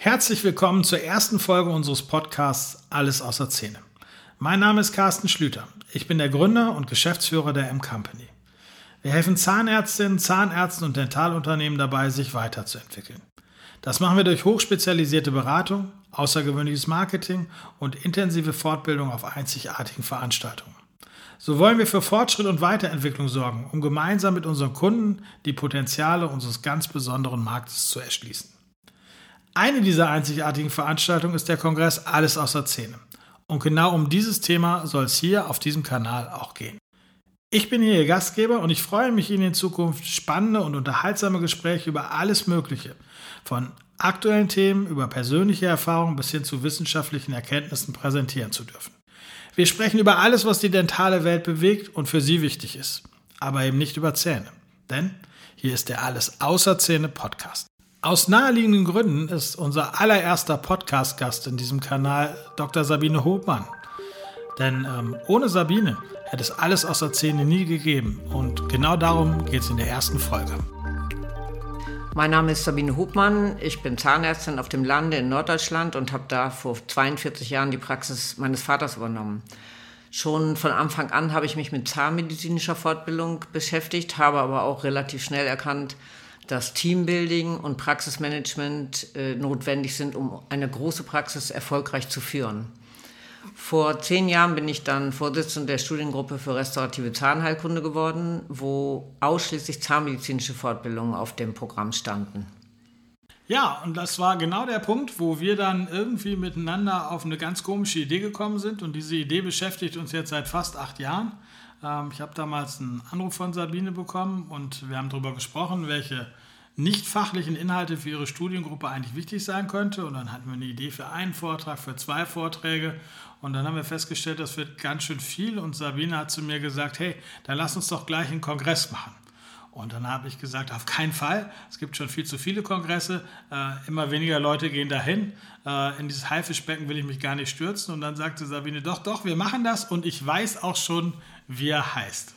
Herzlich willkommen zur ersten Folge unseres Podcasts Alles außer Zähne. Mein Name ist Carsten Schlüter. Ich bin der Gründer und Geschäftsführer der M-Company. Wir helfen Zahnärztinnen, Zahnärzten und Dentalunternehmen dabei, sich weiterzuentwickeln. Das machen wir durch hochspezialisierte Beratung, außergewöhnliches Marketing und intensive Fortbildung auf einzigartigen Veranstaltungen. So wollen wir für Fortschritt und Weiterentwicklung sorgen, um gemeinsam mit unseren Kunden die Potenziale unseres ganz besonderen Marktes zu erschließen. Eine dieser einzigartigen Veranstaltungen ist der Kongress Alles außer Zähne. Und genau um dieses Thema soll es hier auf diesem Kanal auch gehen. Ich bin hier Ihr Gastgeber und ich freue mich, Ihnen in Zukunft spannende und unterhaltsame Gespräche über alles Mögliche, von aktuellen Themen über persönliche Erfahrungen bis hin zu wissenschaftlichen Erkenntnissen präsentieren zu dürfen. Wir sprechen über alles, was die dentale Welt bewegt und für Sie wichtig ist, aber eben nicht über Zähne. Denn hier ist der Alles außer Zähne Podcast. Aus naheliegenden Gründen ist unser allererster Podcast-Gast in diesem Kanal Dr. Sabine Hobmann. Denn ähm, ohne Sabine hätte es alles außer Zähne nie gegeben. Und genau darum geht es in der ersten Folge. Mein Name ist Sabine Hubmann. Ich bin Zahnärztin auf dem Lande in Norddeutschland und habe da vor 42 Jahren die Praxis meines Vaters übernommen. Schon von Anfang an habe ich mich mit zahnmedizinischer Fortbildung beschäftigt, habe aber auch relativ schnell erkannt, dass Teambuilding und Praxismanagement äh, notwendig sind, um eine große Praxis erfolgreich zu führen. Vor zehn Jahren bin ich dann Vorsitzende der Studiengruppe für restaurative Zahnheilkunde geworden, wo ausschließlich zahnmedizinische Fortbildungen auf dem Programm standen. Ja, und das war genau der Punkt, wo wir dann irgendwie miteinander auf eine ganz komische Idee gekommen sind. Und diese Idee beschäftigt uns jetzt seit fast acht Jahren. Ähm, ich habe damals einen Anruf von Sabine bekommen und wir haben darüber gesprochen, welche nicht fachlichen Inhalte für ihre Studiengruppe eigentlich wichtig sein könnte. Und dann hatten wir eine Idee für einen Vortrag, für zwei Vorträge. Und dann haben wir festgestellt, das wird ganz schön viel. Und Sabine hat zu mir gesagt, hey, dann lass uns doch gleich einen Kongress machen. Und dann habe ich gesagt, auf keinen Fall. Es gibt schon viel zu viele Kongresse. Äh, immer weniger Leute gehen dahin. Äh, in dieses Haifischbecken will ich mich gar nicht stürzen. Und dann sagte Sabine, doch, doch, wir machen das. Und ich weiß auch schon, wie er heißt.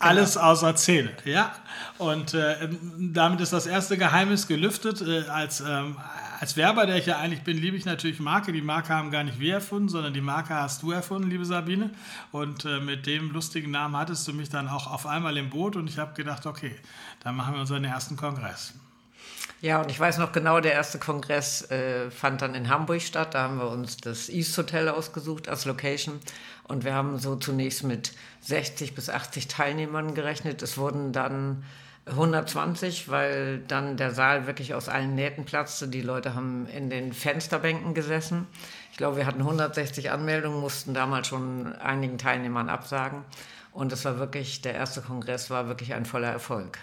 Alles außer Zähne, ja. Und äh, damit ist das erste Geheimnis gelüftet. Äh, als, ähm, als Werber, der ich ja eigentlich bin, liebe ich natürlich Marke. Die Marke haben gar nicht wir erfunden, sondern die Marke hast du erfunden, liebe Sabine. Und äh, mit dem lustigen Namen hattest du mich dann auch auf einmal im Boot und ich habe gedacht, okay, dann machen wir unseren ersten Kongress. Ja, und ich weiß noch genau, der erste Kongress äh, fand dann in Hamburg statt. Da haben wir uns das East Hotel ausgesucht als Location. Und wir haben so zunächst mit 60 bis 80 Teilnehmern gerechnet. Es wurden dann 120, weil dann der Saal wirklich aus allen Nähten platzte. Die Leute haben in den Fensterbänken gesessen. Ich glaube, wir hatten 160 Anmeldungen, mussten damals schon einigen Teilnehmern absagen. Und es war wirklich, der erste Kongress war wirklich ein voller Erfolg.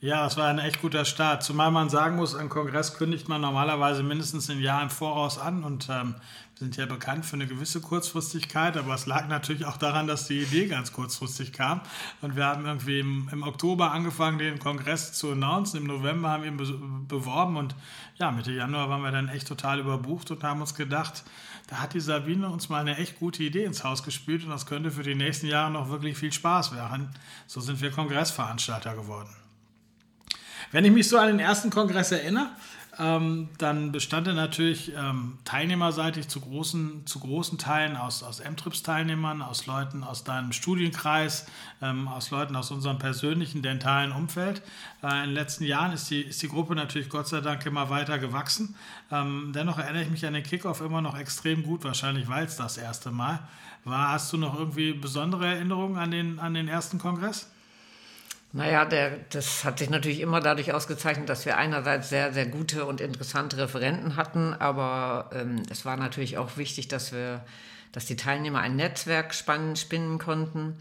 Ja, es war ein echt guter Start. Zumal man sagen muss, ein Kongress kündigt man normalerweise mindestens ein Jahr im Voraus an und ähm, sind ja bekannt für eine gewisse Kurzfristigkeit, aber es lag natürlich auch daran, dass die Idee ganz kurzfristig kam. Und wir haben irgendwie im, im Oktober angefangen, den Kongress zu announcen. Im November haben wir ihn be beworben und ja, Mitte Januar waren wir dann echt total überbucht und haben uns gedacht, da hat die Sabine uns mal eine echt gute Idee ins Haus gespielt und das könnte für die nächsten Jahre noch wirklich viel Spaß werden. So sind wir Kongressveranstalter geworden. Wenn ich mich so an den ersten Kongress erinnere, ähm, dann bestand er natürlich ähm, teilnehmerseitig zu großen, zu großen Teilen aus, aus M-Trips-Teilnehmern, aus Leuten aus deinem Studienkreis, ähm, aus Leuten aus unserem persönlichen dentalen Umfeld. Äh, in den letzten Jahren ist die, ist die Gruppe natürlich Gott sei Dank immer weiter gewachsen. Ähm, dennoch erinnere ich mich an den Kickoff immer noch extrem gut, wahrscheinlich weil es das erste Mal war. Hast du noch irgendwie besondere Erinnerungen an den, an den ersten Kongress? Naja, der, das hat sich natürlich immer dadurch ausgezeichnet, dass wir einerseits sehr, sehr gute und interessante Referenten hatten, aber ähm, es war natürlich auch wichtig, dass wir, dass die Teilnehmer ein Netzwerk spannen, spinnen konnten.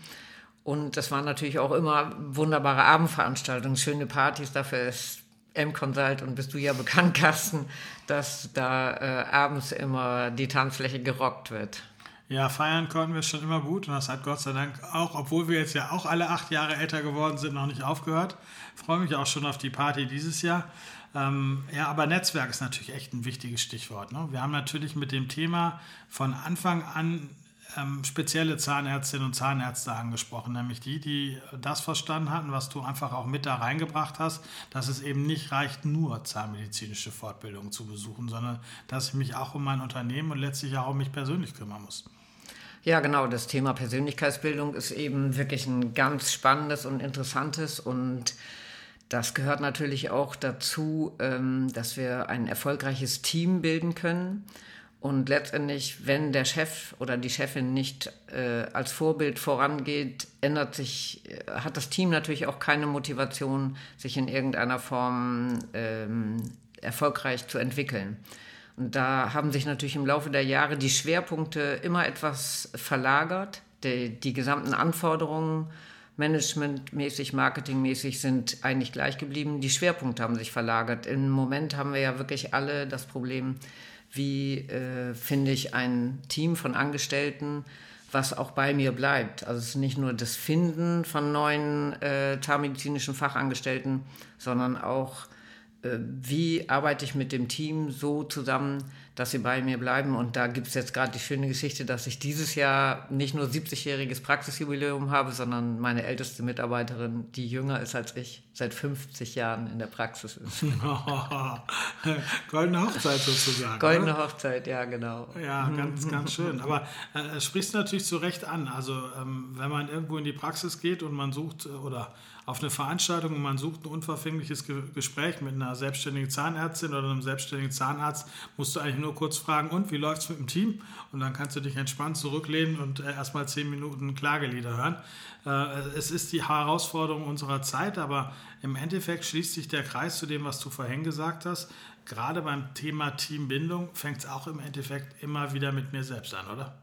Und das waren natürlich auch immer wunderbare Abendveranstaltungen, schöne Partys. Dafür ist M-Consult und bist du ja bekannt, Carsten, dass da äh, abends immer die Tanzfläche gerockt wird. Ja, feiern konnten wir schon immer gut und das hat Gott sei Dank auch, obwohl wir jetzt ja auch alle acht Jahre älter geworden sind, noch nicht aufgehört. Ich freue mich auch schon auf die Party dieses Jahr. Ähm, ja, aber Netzwerk ist natürlich echt ein wichtiges Stichwort. Ne? Wir haben natürlich mit dem Thema von Anfang an ähm, spezielle Zahnärztinnen und Zahnärzte angesprochen, nämlich die, die das verstanden hatten, was du einfach auch mit da reingebracht hast, dass es eben nicht reicht, nur zahnmedizinische Fortbildungen zu besuchen, sondern dass ich mich auch um mein Unternehmen und letztlich auch um mich persönlich kümmern muss. Ja, genau. Das Thema Persönlichkeitsbildung ist eben wirklich ein ganz spannendes und interessantes und das gehört natürlich auch dazu, ähm, dass wir ein erfolgreiches Team bilden können. Und letztendlich, wenn der Chef oder die Chefin nicht äh, als Vorbild vorangeht, ändert sich, äh, hat das Team natürlich auch keine Motivation, sich in irgendeiner Form ähm, erfolgreich zu entwickeln. Und da haben sich natürlich im Laufe der Jahre die Schwerpunkte immer etwas verlagert. Die, die gesamten Anforderungen, managementmäßig, marketingmäßig, sind eigentlich gleich geblieben. Die Schwerpunkte haben sich verlagert. Im Moment haben wir ja wirklich alle das Problem, wie äh, finde ich ein Team von Angestellten, was auch bei mir bleibt. Also es ist nicht nur das Finden von neuen äh, zahnmedizinischen Fachangestellten, sondern auch wie arbeite ich mit dem Team so zusammen, dass sie bei mir bleiben. Und da gibt es jetzt gerade die schöne Geschichte, dass ich dieses Jahr nicht nur 70-jähriges Praxisjubiläum habe, sondern meine älteste Mitarbeiterin, die jünger ist als ich, seit 50 Jahren in der Praxis ist. Goldene Hochzeit sozusagen. Goldene oder? Hochzeit, ja, genau. Ja, ganz, ganz schön. Aber äh, sprichst du natürlich zu Recht an. Also, ähm, wenn man irgendwo in die Praxis geht und man sucht äh, oder auf eine Veranstaltung und man sucht ein unverfängliches Ge Gespräch mit einer selbstständigen Zahnärztin oder einem selbstständigen Zahnarzt, musst du eigentlich nur kurz fragen, und wie läuft es mit dem Team? Und dann kannst du dich entspannt zurücklehnen und äh, erstmal zehn Minuten Klagelieder hören. Äh, es ist die Herausforderung unserer Zeit, aber im Endeffekt schließt sich der Kreis zu dem, was du vorhin gesagt hast. Gerade beim Thema Teambindung fängt es auch im Endeffekt immer wieder mit mir selbst an, oder?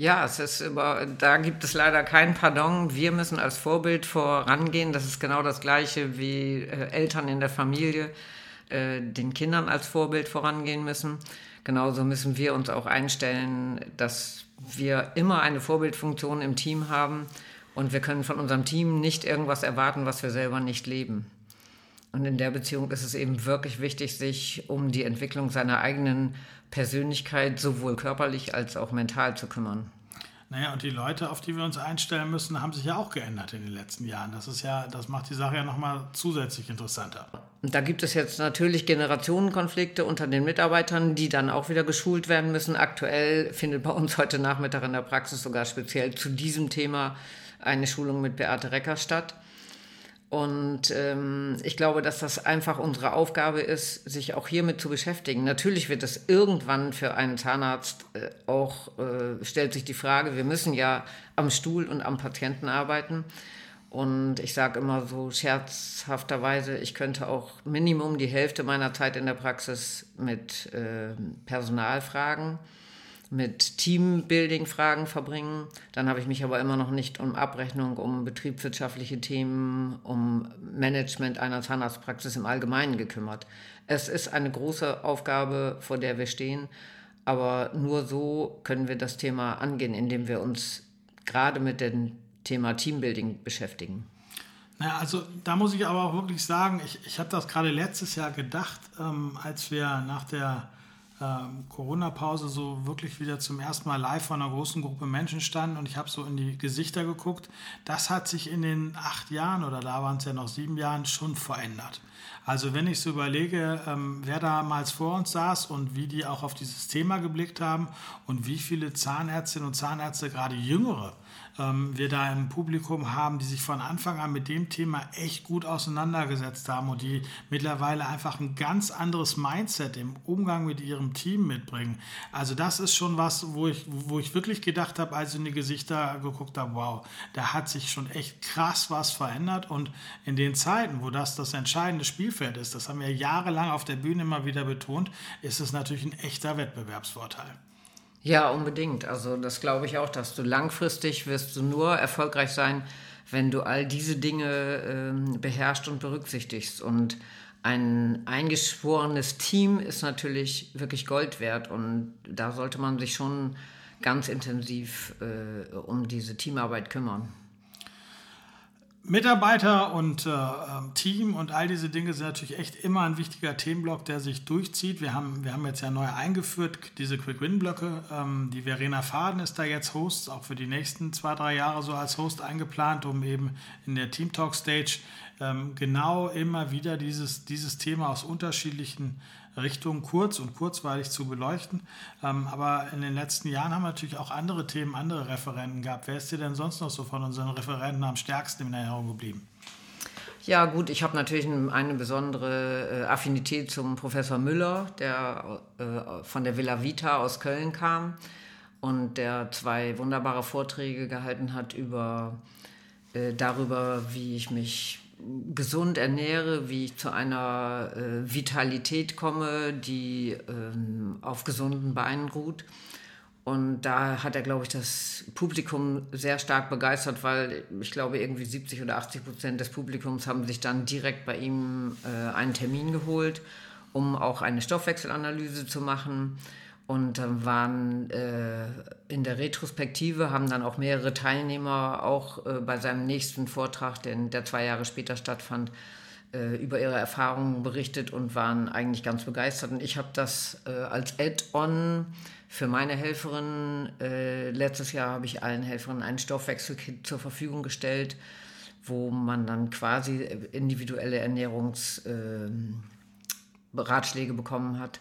Ja, es ist über, da gibt es leider kein Pardon. Wir müssen als Vorbild vorangehen. Das ist genau das Gleiche wie äh, Eltern in der Familie äh, den Kindern als Vorbild vorangehen müssen. Genauso müssen wir uns auch einstellen, dass wir immer eine Vorbildfunktion im Team haben und wir können von unserem Team nicht irgendwas erwarten, was wir selber nicht leben. Und in der Beziehung ist es eben wirklich wichtig, sich um die Entwicklung seiner eigenen Persönlichkeit sowohl körperlich als auch mental zu kümmern. Naja, und die Leute, auf die wir uns einstellen müssen, haben sich ja auch geändert in den letzten Jahren. Das ist ja, das macht die Sache ja nochmal zusätzlich interessanter. Da gibt es jetzt natürlich Generationenkonflikte unter den Mitarbeitern, die dann auch wieder geschult werden müssen. Aktuell findet bei uns heute Nachmittag in der Praxis sogar speziell zu diesem Thema eine Schulung mit Beate Recker statt. Und ähm, ich glaube, dass das einfach unsere Aufgabe ist, sich auch hiermit zu beschäftigen. Natürlich wird es irgendwann für einen Zahnarzt äh, auch, äh, stellt sich die Frage, wir müssen ja am Stuhl und am Patienten arbeiten. Und ich sage immer so scherzhafterweise, ich könnte auch Minimum die Hälfte meiner Zeit in der Praxis mit äh, Personalfragen mit Teambuilding-Fragen verbringen. Dann habe ich mich aber immer noch nicht um Abrechnung, um betriebswirtschaftliche Themen, um Management einer Zahnarztpraxis im Allgemeinen gekümmert. Es ist eine große Aufgabe, vor der wir stehen, aber nur so können wir das Thema angehen, indem wir uns gerade mit dem Thema Teambuilding beschäftigen. Naja, also da muss ich aber auch wirklich sagen, ich, ich habe das gerade letztes Jahr gedacht, ähm, als wir nach der ähm, Corona-Pause so wirklich wieder zum ersten Mal live vor einer großen Gruppe Menschen standen und ich habe so in die Gesichter geguckt. Das hat sich in den acht Jahren oder da waren es ja noch sieben Jahren schon verändert. Also wenn ich so überlege, ähm, wer damals vor uns saß und wie die auch auf dieses Thema geblickt haben und wie viele Zahnärztinnen und Zahnärzte, gerade jüngere, ähm, wir da im Publikum haben, die sich von Anfang an mit dem Thema echt gut auseinandergesetzt haben und die mittlerweile einfach ein ganz anderes Mindset im Umgang mit ihrem Team mitbringen. Also das ist schon was, wo ich, wo ich wirklich gedacht habe, als ich in die Gesichter geguckt habe, wow, da hat sich schon echt krass was verändert und in den Zeiten, wo das das entscheidende Spielfeld ist, das haben wir jahrelang auf der Bühne immer wieder betont, ist es natürlich ein echter Wettbewerbsvorteil. Ja, unbedingt. Also das glaube ich auch, dass du langfristig wirst du nur erfolgreich sein, wenn du all diese Dinge äh, beherrscht und berücksichtigst. Und ein eingeschworenes Team ist natürlich wirklich Gold wert und da sollte man sich schon ganz intensiv äh, um diese Teamarbeit kümmern. Mitarbeiter und äh, ähm, Team und all diese Dinge sind natürlich echt immer ein wichtiger Themenblock, der sich durchzieht. Wir haben, wir haben jetzt ja neu eingeführt, diese Quick-Win-Blöcke. Ähm, die Verena Faden ist da jetzt Host, auch für die nächsten zwei, drei Jahre so als Host eingeplant, um eben in der Team Talk Stage ähm, genau immer wieder dieses, dieses Thema aus unterschiedlichen Richtung kurz und kurzweilig zu beleuchten. Ähm, aber in den letzten Jahren haben wir natürlich auch andere Themen, andere Referenten gehabt. Wer ist dir denn sonst noch so von unseren Referenten am stärksten in Erinnerung geblieben? Ja, gut, ich habe natürlich eine besondere äh, Affinität zum Professor Müller, der äh, von der Villa Vita aus Köln kam und der zwei wunderbare Vorträge gehalten hat über äh, darüber, wie ich mich gesund ernähre, wie ich zu einer äh, Vitalität komme, die ähm, auf gesunden Beinen ruht. Und da hat er, glaube ich, das Publikum sehr stark begeistert, weil ich glaube, irgendwie 70 oder 80 Prozent des Publikums haben sich dann direkt bei ihm äh, einen Termin geholt, um auch eine Stoffwechselanalyse zu machen. Und dann waren äh, in der Retrospektive haben dann auch mehrere Teilnehmer auch äh, bei seinem nächsten Vortrag, den, der zwei Jahre später stattfand, äh, über ihre Erfahrungen berichtet und waren eigentlich ganz begeistert. Und ich habe das äh, als Add-on für meine Helferin, äh, letztes Jahr habe ich allen Helferinnen ein Stoffwechselkit zur Verfügung gestellt, wo man dann quasi individuelle Ernährungsratschläge ähm, bekommen hat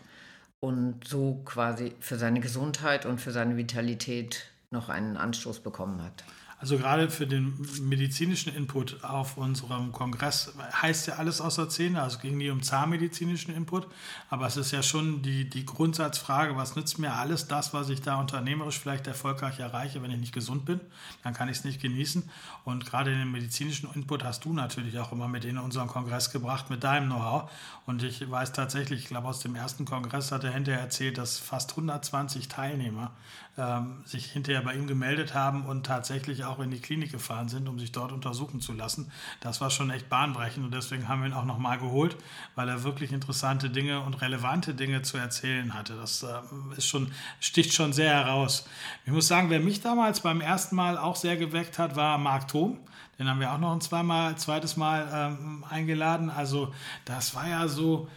und so quasi für seine Gesundheit und für seine Vitalität noch einen Anstoß bekommen hat. Also gerade für den medizinischen Input auf unserem Kongress heißt ja alles außer Zähne, also ging nie um zahnmedizinischen Input, aber es ist ja schon die, die Grundsatzfrage, was nützt mir alles das, was ich da unternehmerisch vielleicht erfolgreich erreiche, wenn ich nicht gesund bin, dann kann ich es nicht genießen. Und gerade den medizinischen Input hast du natürlich auch immer mit in unseren Kongress gebracht, mit deinem Know-how. Und ich weiß tatsächlich, ich glaube aus dem ersten Kongress hat er hinterher erzählt, dass fast 120 Teilnehmer ähm, sich hinterher bei ihm gemeldet haben und tatsächlich auch in die Klinik gefahren sind, um sich dort untersuchen zu lassen. Das war schon echt bahnbrechend und deswegen haben wir ihn auch nochmal geholt, weil er wirklich interessante Dinge und relevante Dinge zu erzählen hatte. Das äh, ist schon, sticht schon sehr heraus. Ich muss sagen, wer mich damals beim ersten Mal auch sehr geweckt hat, war Marc Thom. Den haben wir auch noch ein zweimal, zweites Mal ähm, eingeladen. Also das war ja so,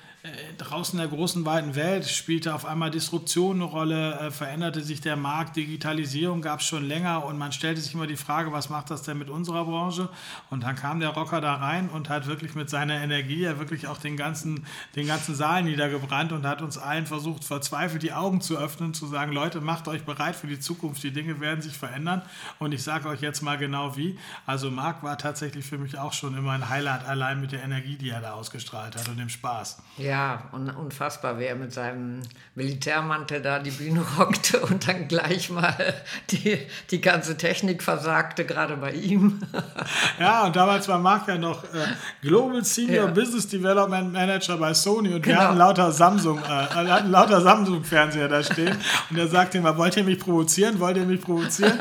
draußen in der großen, weiten Welt spielte auf einmal Disruption eine Rolle, äh, veränderte sich der Markt, Digitalisierung gab es schon länger und man stellte sich immer die Frage, was macht das denn mit unserer Branche? Und dann kam der Rocker da rein und hat wirklich mit seiner Energie ja wirklich auch den ganzen, den ganzen Saal niedergebrannt und hat uns allen versucht, verzweifelt die Augen zu öffnen, zu sagen, Leute, macht euch bereit für die Zukunft, die Dinge werden sich verändern und ich sage euch jetzt mal genau wie. Also Marc war tatsächlich für mich auch schon immer ein Highlight, allein mit der Energie, die er da ausgestrahlt hat und dem Spaß. Ja. Ja, unfassbar, wie er mit seinem Militärmantel da die Bühne rockte und dann gleich mal die, die ganze Technik versagte, gerade bei ihm. Ja, und damals war Marc ja noch äh, Global Senior ja. Business Development Manager bei Sony und genau. wir hatten lauter Samsung, äh, hatten lauter Samsung-Fernseher da stehen. Und er sagte immer, wollt ihr mich provozieren? Wollt ihr mich provozieren?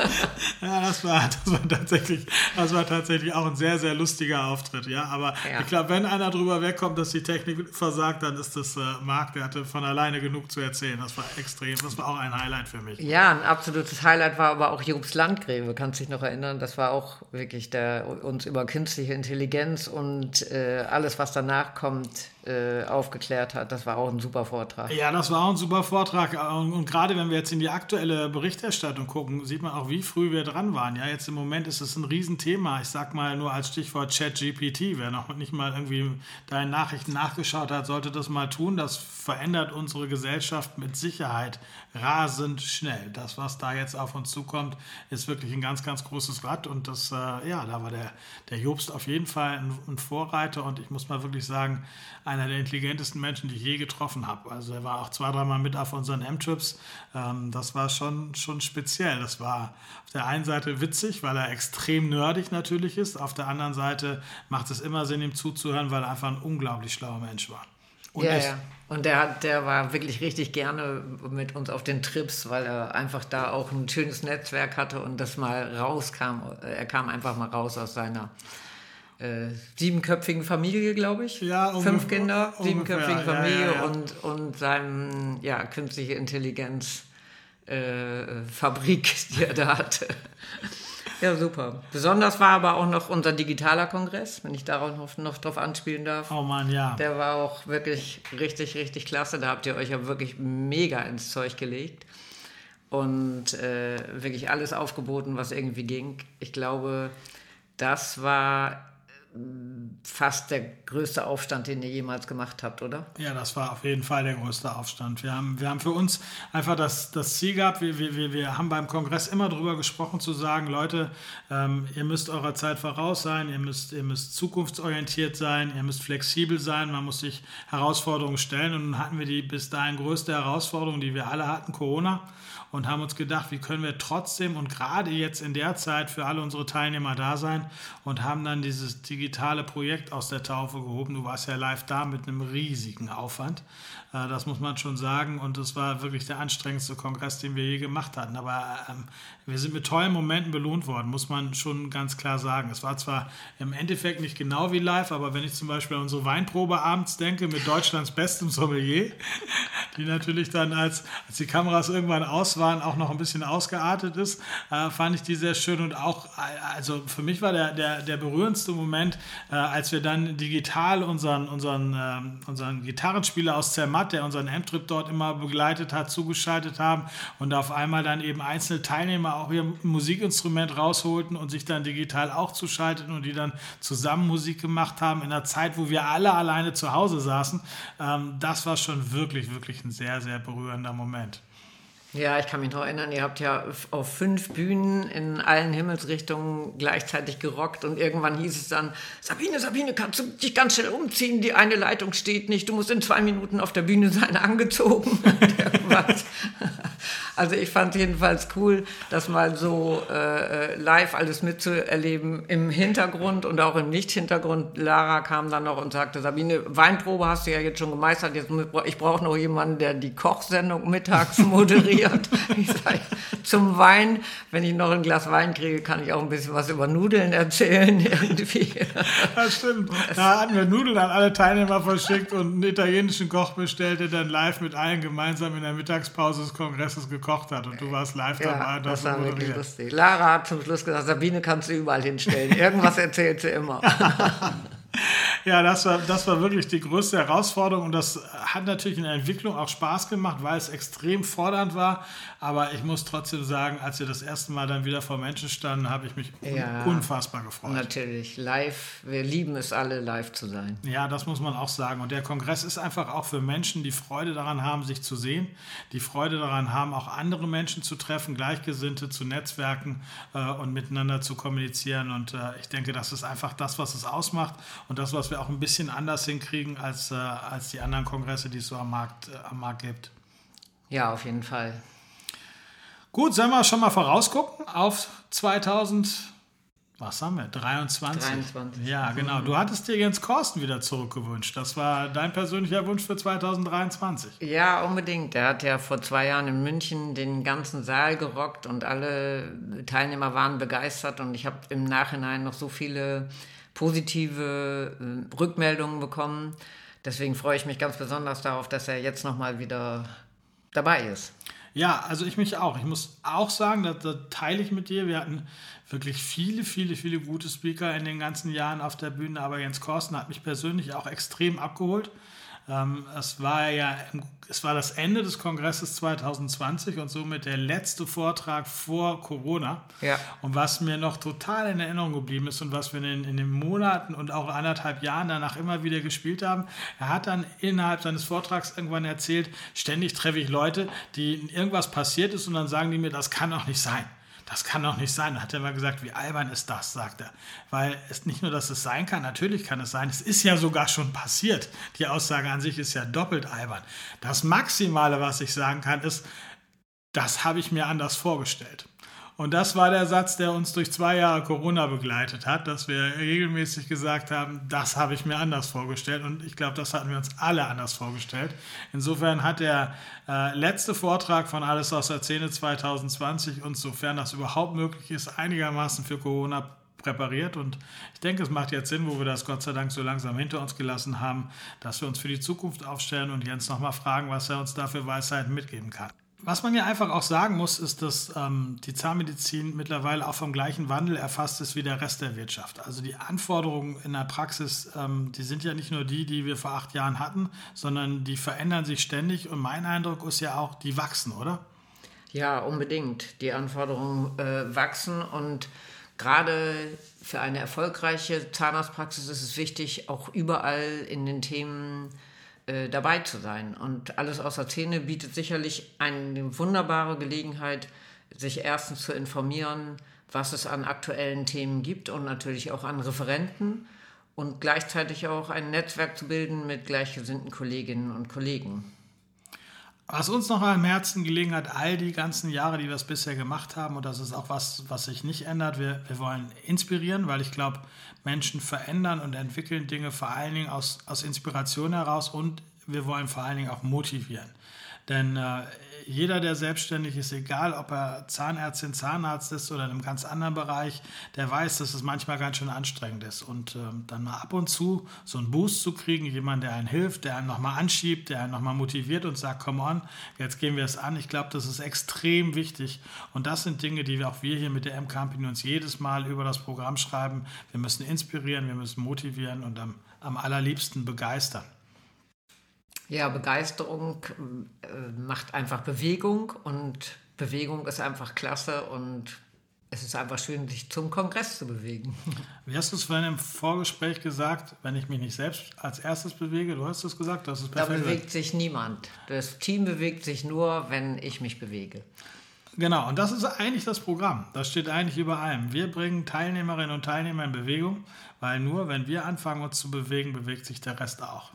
Ja, das war, das war tatsächlich, das war tatsächlich auch ein sehr, sehr lustiger Auftritt. Ja, aber ja. ich glaube, wenn einer drüber wegkommt, dass die Technik versagt, dann ist das äh, Marc, der hatte von alleine genug zu erzählen. Das war extrem, das war auch ein Highlight für mich. Ja, ein absolutes Highlight war aber auch Jobs Landgräbe, kannst dich noch erinnern? Das war auch wirklich der uns über künstliche Intelligenz und äh, alles, was danach kommt, äh, aufgeklärt hat. Das war auch ein super Vortrag. Ja, das war auch ein super Vortrag. Und, und, gerade wenn wir jetzt in die aktuelle Berichterstattung gucken, sieht man auch, wie früh wir dran waren. Ja, jetzt im Moment ist es ein Riesenthema. Ich sag mal nur als Stichwort ChatGPT. Wer noch nicht mal irgendwie deine Nachrichten nachgeschaut hat, sollte das mal tun. Das verändert unsere Gesellschaft mit Sicherheit rasend schnell. Das, was da jetzt auf uns zukommt, ist wirklich ein ganz, ganz großes Rad. Und das, äh, ja, da war der, der Jobst auf jeden Fall ein, ein Vorreiter. Und ich muss mal wirklich sagen, einer der intelligentesten Menschen, die ich je getroffen habe. Also er war auch zwei, dreimal mit auf unseren M-Trips. Ähm, das war schon, schon speziell. Das war auf der einen Seite witzig, weil er extrem nerdig natürlich ist. Auf der anderen Seite macht es immer Sinn, ihm zuzuhören, weil er einfach ein unglaublich schlauer Mensch war. Und ja, ja. Und der, der war wirklich richtig gerne mit uns auf den Trips, weil er einfach da auch ein schönes Netzwerk hatte und das mal rauskam. Er kam einfach mal raus aus seiner äh, siebenköpfigen Familie, glaube ich. Ja, Fünf Kinder, siebenköpfigen Familie ja, ja, Und, und seinem, ja, künstliche Intelligenz äh, Fabrik, die er da hatte. Ja, super. Besonders war aber auch noch unser digitaler Kongress, wenn ich darauf noch, noch drauf anspielen darf. Oh Mann, ja. Der war auch wirklich richtig, richtig klasse. Da habt ihr euch ja wirklich mega ins Zeug gelegt und äh, wirklich alles aufgeboten, was irgendwie ging. Ich glaube, das war fast der größte Aufstand, den ihr jemals gemacht habt, oder? Ja, das war auf jeden Fall der größte Aufstand. Wir haben, wir haben für uns einfach das, das Ziel gehabt, wir, wir, wir haben beim Kongress immer darüber gesprochen, zu sagen, Leute, ähm, ihr müsst eurer Zeit voraus sein, ihr müsst, ihr müsst zukunftsorientiert sein, ihr müsst flexibel sein, man muss sich Herausforderungen stellen. Und dann hatten wir die bis dahin größte Herausforderung, die wir alle hatten, Corona und haben uns gedacht, wie können wir trotzdem und gerade jetzt in der Zeit für alle unsere Teilnehmer da sein und haben dann dieses digitale Projekt aus der Taufe gehoben. Du warst ja live da mit einem riesigen Aufwand. Äh, das muss man schon sagen und es war wirklich der anstrengendste Kongress, den wir je gemacht hatten. Aber ähm, wir sind mit tollen Momenten belohnt worden, muss man schon ganz klar sagen. Es war zwar im Endeffekt nicht genau wie live, aber wenn ich zum Beispiel an unsere Weinprobe abends denke mit Deutschlands bestem Sommelier, die natürlich dann, als, als die Kameras irgendwann aus waren, auch noch ein bisschen ausgeartet ist, äh, fand ich die sehr schön. Und auch, äh, also für mich war der, der, der berührendste Moment, äh, als wir dann digital unseren, unseren, äh, unseren Gitarrenspieler aus Zermatt, der unseren M-Trip dort immer begleitet hat, zugeschaltet haben und auf einmal dann eben einzelne Teilnehmer auch ihr Musikinstrument rausholten und sich dann digital auch zuschalteten und die dann zusammen Musik gemacht haben in einer Zeit, wo wir alle alleine zu Hause saßen. Ähm, das war schon wirklich, wirklich ein sehr, sehr berührender Moment. Ja, ich kann mich noch erinnern, ihr habt ja auf fünf Bühnen in allen Himmelsrichtungen gleichzeitig gerockt und irgendwann hieß es dann, Sabine, Sabine, kannst du dich ganz schnell umziehen? Die eine Leitung steht nicht, du musst in zwei Minuten auf der Bühne sein, angezogen. Also ich fand jedenfalls cool, das mal so äh, live alles mitzuerleben im Hintergrund und auch im Nicht-Hintergrund. Lara kam dann noch und sagte, Sabine, Weinprobe hast du ja jetzt schon gemeistert, jetzt, ich brauche noch jemanden, der die Kochsendung mittags moderiert. ich sag, zum Wein, wenn ich noch ein Glas Wein kriege, kann ich auch ein bisschen was über Nudeln erzählen irgendwie. Das stimmt. Da hatten wir Nudeln an alle Teilnehmer verschickt und einen italienischen Koch bestellt, der dann live mit allen gemeinsam in der Mittagspause des Kongresses gekocht gekocht hat und du warst live ja, dabei. Das war wirklich lustig. Lara hat zum Schluss gesagt, Sabine kannst du überall hinstellen. Irgendwas erzählt sie immer. ja, das war, das war wirklich die größte Herausforderung und das hat natürlich in der Entwicklung auch Spaß gemacht, weil es extrem fordernd war. Aber ich muss trotzdem sagen, als wir das erste Mal dann wieder vor Menschen standen, habe ich mich ja, unfassbar gefreut. Natürlich, live, wir lieben es alle, live zu sein. Ja, das muss man auch sagen. Und der Kongress ist einfach auch für Menschen, die Freude daran haben, sich zu sehen, die Freude daran haben, auch andere Menschen zu treffen, Gleichgesinnte zu netzwerken äh, und miteinander zu kommunizieren. Und äh, ich denke, das ist einfach das, was es ausmacht und das, was wir auch ein bisschen anders hinkriegen als, äh, als die anderen Kongresse, die es so am Markt, äh, am Markt gibt. Ja, auf jeden Fall. Gut, sollen wir schon mal vorausgucken auf 2000, was haben wir, 23? 23. Ja, genau. Du hattest dir Jens Korsten wieder zurückgewünscht. Das war dein persönlicher Wunsch für 2023. Ja, unbedingt. Er hat ja vor zwei Jahren in München den ganzen Saal gerockt und alle Teilnehmer waren begeistert und ich habe im Nachhinein noch so viele positive äh, Rückmeldungen bekommen. Deswegen freue ich mich ganz besonders darauf, dass er jetzt nochmal wieder dabei ist. Ja, also ich mich auch. Ich muss auch sagen, da, da teile ich mit dir. Wir hatten wirklich viele, viele, viele gute Speaker in den ganzen Jahren auf der Bühne, aber Jens Korsten hat mich persönlich auch extrem abgeholt. Ähm, es war ja, es war das Ende des Kongresses 2020 und somit der letzte Vortrag vor Corona. Ja. Und was mir noch total in Erinnerung geblieben ist und was wir in, in den Monaten und auch anderthalb Jahren danach immer wieder gespielt haben, er hat dann innerhalb seines Vortrags irgendwann erzählt, ständig treffe ich Leute, die irgendwas passiert ist und dann sagen die mir, das kann doch nicht sein das kann doch nicht sein. Da hat er mal gesagt, wie albern ist das, sagt er. Weil es nicht nur, dass es sein kann, natürlich kann es sein, es ist ja sogar schon passiert. Die Aussage an sich ist ja doppelt albern. Das Maximale, was ich sagen kann, ist, das habe ich mir anders vorgestellt. Und das war der Satz, der uns durch zwei Jahre Corona begleitet hat, dass wir regelmäßig gesagt haben, das habe ich mir anders vorgestellt. Und ich glaube, das hatten wir uns alle anders vorgestellt. Insofern hat der äh, letzte Vortrag von Alles aus der Szene 2020 uns, sofern das überhaupt möglich ist, einigermaßen für Corona präpariert und ich denke, es macht jetzt Sinn, wo wir das Gott sei Dank so langsam hinter uns gelassen haben, dass wir uns für die Zukunft aufstellen und Jens nochmal fragen, was er uns da für Weisheiten mitgeben kann. Was man ja einfach auch sagen muss, ist, dass ähm, die Zahnmedizin mittlerweile auch vom gleichen Wandel erfasst ist wie der Rest der Wirtschaft. Also die Anforderungen in der Praxis, ähm, die sind ja nicht nur die, die wir vor acht Jahren hatten, sondern die verändern sich ständig. Und mein Eindruck ist ja auch, die wachsen, oder? Ja, unbedingt. Die Anforderungen äh, wachsen und gerade für eine erfolgreiche Zahnarztpraxis ist es wichtig, auch überall in den Themen äh, dabei zu sein. Und alles außer Zähne bietet sicherlich eine wunderbare Gelegenheit, sich erstens zu informieren, was es an aktuellen Themen gibt und natürlich auch an Referenten und gleichzeitig auch ein Netzwerk zu bilden mit gleichgesinnten Kolleginnen und Kollegen. Was uns noch am Herzen gelegen hat, all die ganzen Jahre, die wir es bisher gemacht haben, und das ist auch was, was sich nicht ändert, wir, wir wollen inspirieren, weil ich glaube, Menschen verändern und entwickeln Dinge vor allen Dingen aus, aus Inspiration heraus und wir wollen vor allen Dingen auch motivieren. Denn äh, jeder, der selbstständig ist, egal ob er Zahnärztin, Zahnarzt ist oder in einem ganz anderen Bereich, der weiß, dass es manchmal ganz schön anstrengend ist. Und ähm, dann mal ab und zu so einen Boost zu kriegen, jemand, der einen hilft, der einen nochmal anschiebt, der einen nochmal motiviert und sagt, come on, jetzt gehen wir es an. Ich glaube, das ist extrem wichtig. Und das sind Dinge, die auch wir hier mit der M-Company uns jedes Mal über das Programm schreiben. Wir müssen inspirieren, wir müssen motivieren und am, am allerliebsten begeistern. Ja, Begeisterung äh, macht einfach Bewegung und Bewegung ist einfach klasse und es ist einfach schön, sich zum Kongress zu bewegen. Wie hast du es vorhin im Vorgespräch gesagt, wenn ich mich nicht selbst als erstes bewege? Du hast es gesagt, das ist perfekt. Da bewegt sich niemand. Das Team bewegt sich nur, wenn ich mich bewege. Genau, und das ist eigentlich das Programm. Das steht eigentlich über allem. Wir bringen Teilnehmerinnen und Teilnehmer in Bewegung, weil nur wenn wir anfangen, uns zu bewegen, bewegt sich der Rest auch.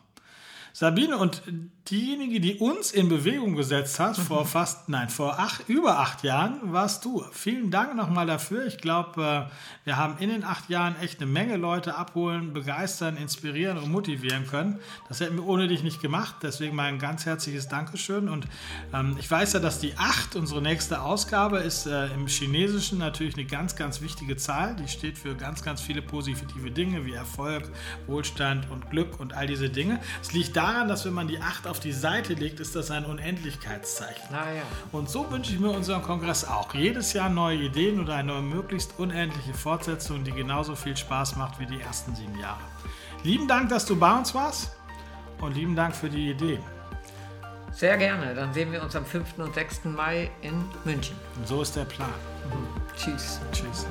Sabine, und diejenige, die uns in Bewegung gesetzt hat, vor mhm. fast, nein, vor acht, über acht Jahren, warst du. Vielen Dank nochmal dafür. Ich glaube, äh, wir haben in den acht Jahren echt eine Menge Leute abholen, begeistern, inspirieren und motivieren können. Das hätten wir ohne dich nicht gemacht. Deswegen mein ganz herzliches Dankeschön. Und ähm, ich weiß ja, dass die acht, unsere nächste Ausgabe, ist äh, im Chinesischen natürlich eine ganz, ganz wichtige Zahl. Die steht für ganz, ganz viele positive Dinge wie Erfolg, Wohlstand und Glück und all diese Dinge. Es liegt daran, dass wenn man die acht auf die Seite legt, ist das ein Unendlichkeitszeichen. Ah, ja. Und so wünsche ich mir unseren Kongress auch. Jedes Jahr neue Ideen oder eine möglichst unendliche Fortsetzung, die genauso viel Spaß macht wie die ersten sieben Jahre. Lieben Dank, dass du bei uns warst und lieben Dank für die Idee. Sehr gerne. Dann sehen wir uns am 5. und 6. Mai in München. Und so ist der Plan. Mhm. Tschüss. Tschüss.